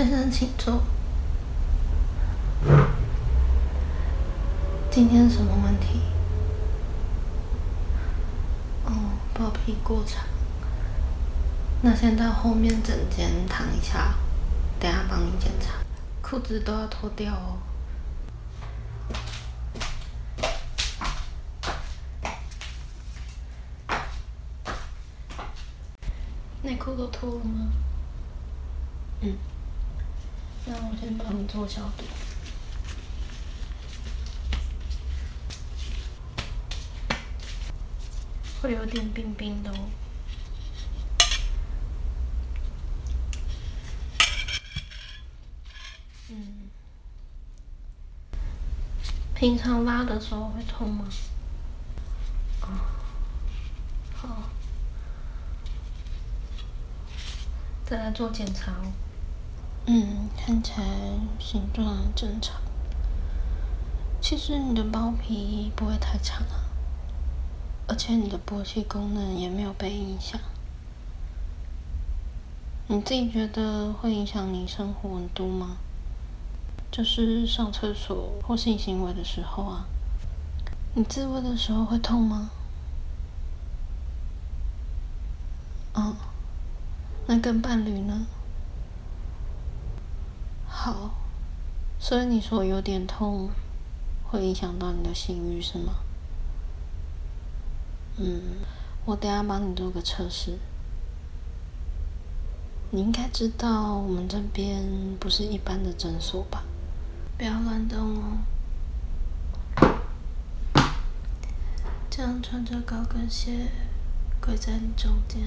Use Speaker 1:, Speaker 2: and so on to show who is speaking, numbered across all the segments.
Speaker 1: 先生，请坐。今天什么问题？哦，包皮过长。那先到后面诊间躺一下，等下帮你检查。裤子都要脱掉哦。内裤都脱了吗？嗯。先帮你做消毒。会有点冰冰的哦。嗯。平常拉的时候会痛吗？哦。好。再来做检查哦。嗯，看起来形状正常。其实你的包皮不会太长啊。而且你的勃起功能也没有被影响，你自己觉得会影响你生活温度吗？就是上厕所或性行为的时候啊，你自慰的时候会痛吗？嗯，那跟伴侣呢？好，所以你说有点痛，会影响到你的性欲是吗？嗯，我等下帮你做个测试。你应该知道我们这边不是一般的诊所吧？不要乱动哦。这样穿着高跟鞋跪在你中间，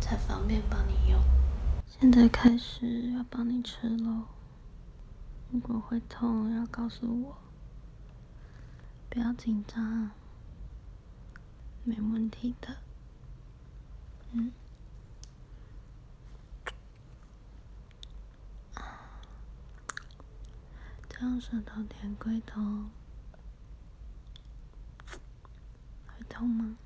Speaker 1: 才方便帮你用。现在开始要帮你吃喽。如果会痛，要告诉我。不要紧张。没问题的，嗯，这样舌头舔龟头会痛吗？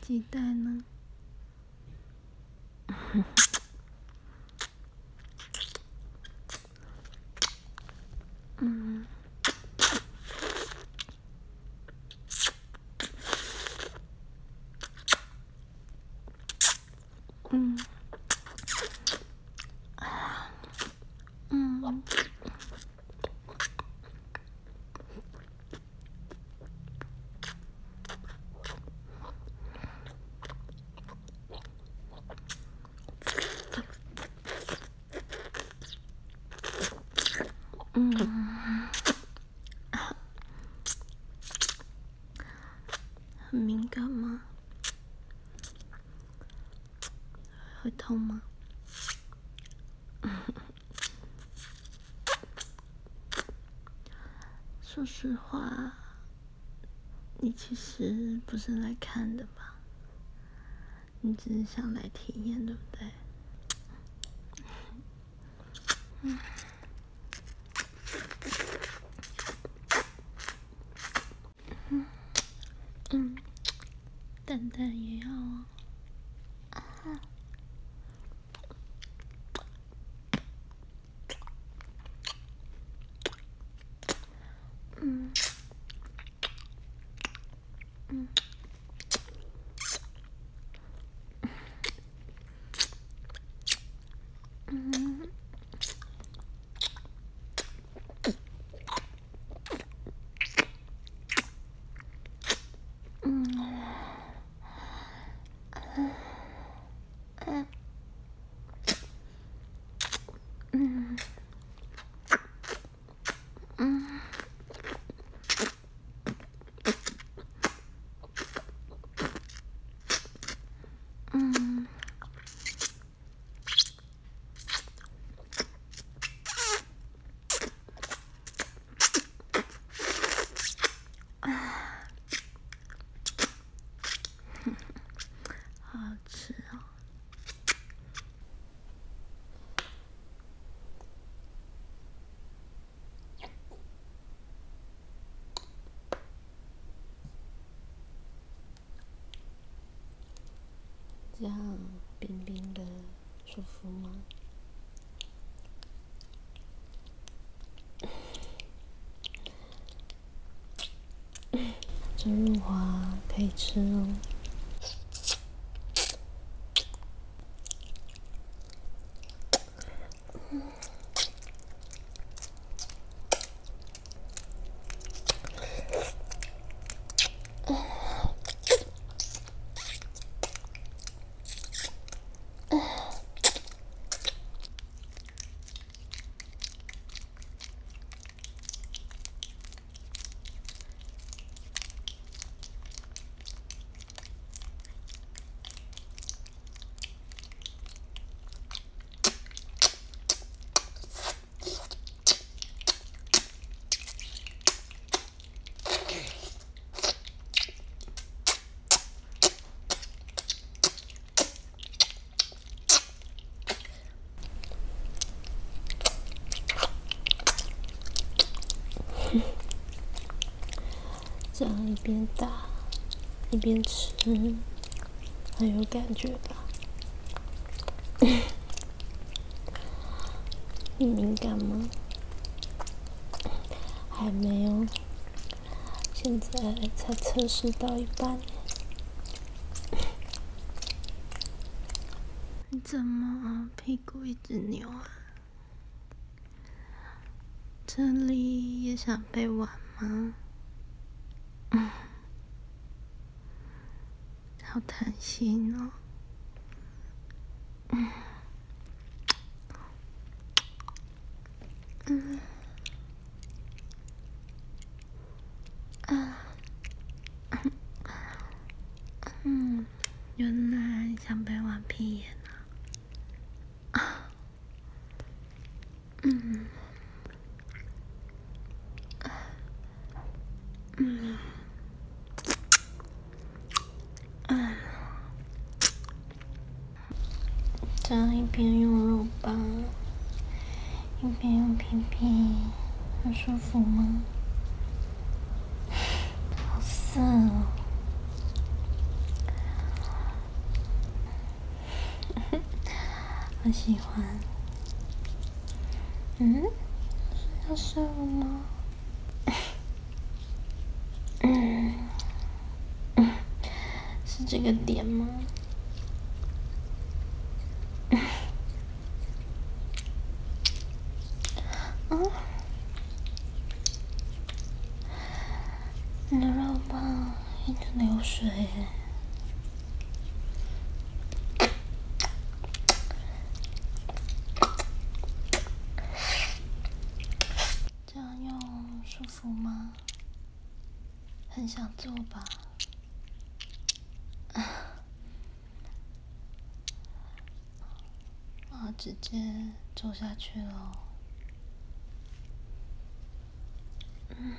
Speaker 1: 期待呢。嗯。嗯。嗯，很敏感吗？会痛吗？说实话，你其实不是来看的吧？你只是想来体验，对不对？嗯。嗯，蛋蛋也 음. 음. 음. 아, 这样冰冰的舒服吗？这润滑可以吃哦。这样一边打一边吃，很有感觉吧？你敏感吗？还没有，现在才测试到一半。你怎么屁股一直扭啊？这里也想被玩吗？好贪心哦。嗯，啊，嗯，原来想被玩屁眼啊。啊，嗯，嗯。这样一边用肉棒，一边用屁屁，很舒服吗？好色哦！我喜欢。嗯？是要射了吗？嗯？是这个点吗？你的肉棒一直流水，这样用舒服吗？很想做吧？啊，直接做下去喽。嗯。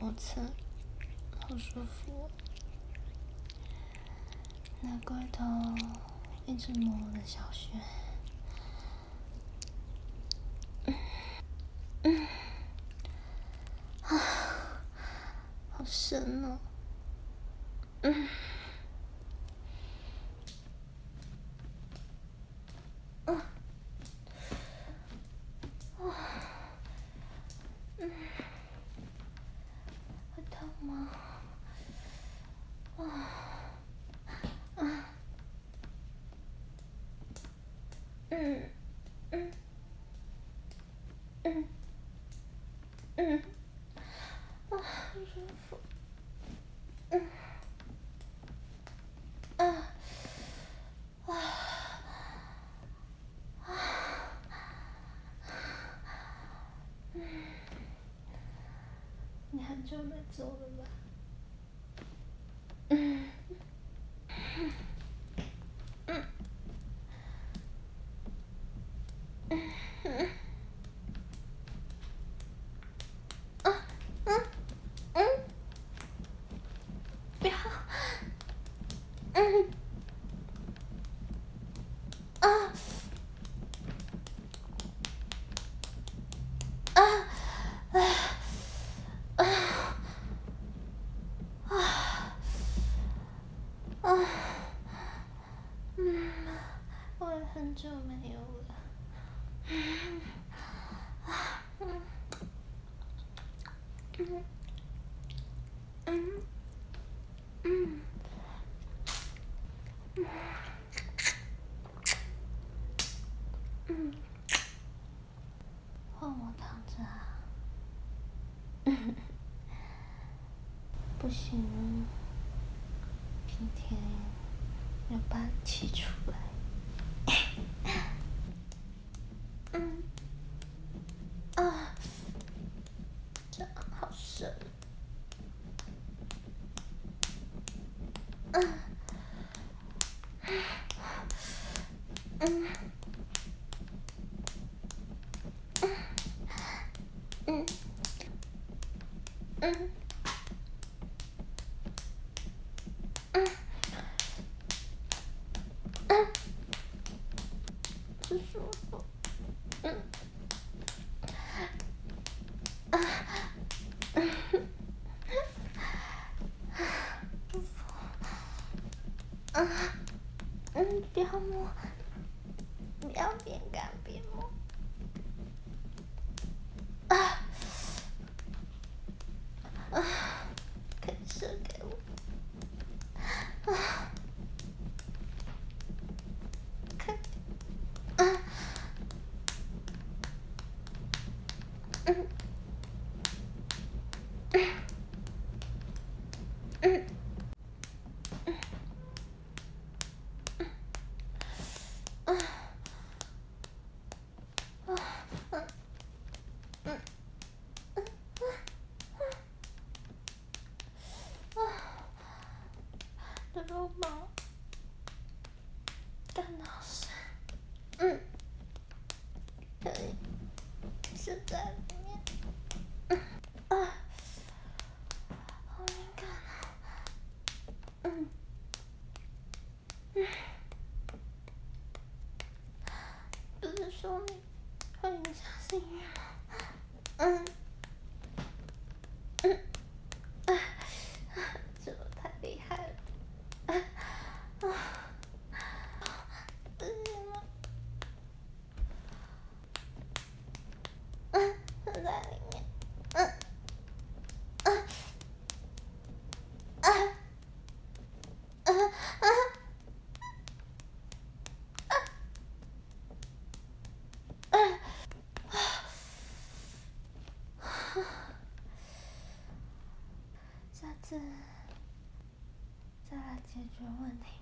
Speaker 1: 摩擦，好舒服。那怪头一直摸我的小穴，就来了吧。嗯，嗯，嗯，嗯，嗯，嗯，嗯，不要，嗯。就没有了。嗯嗯嗯嗯嗯，换我躺着啊。不行，今天要把你气出来。在里面下次再来解决问题。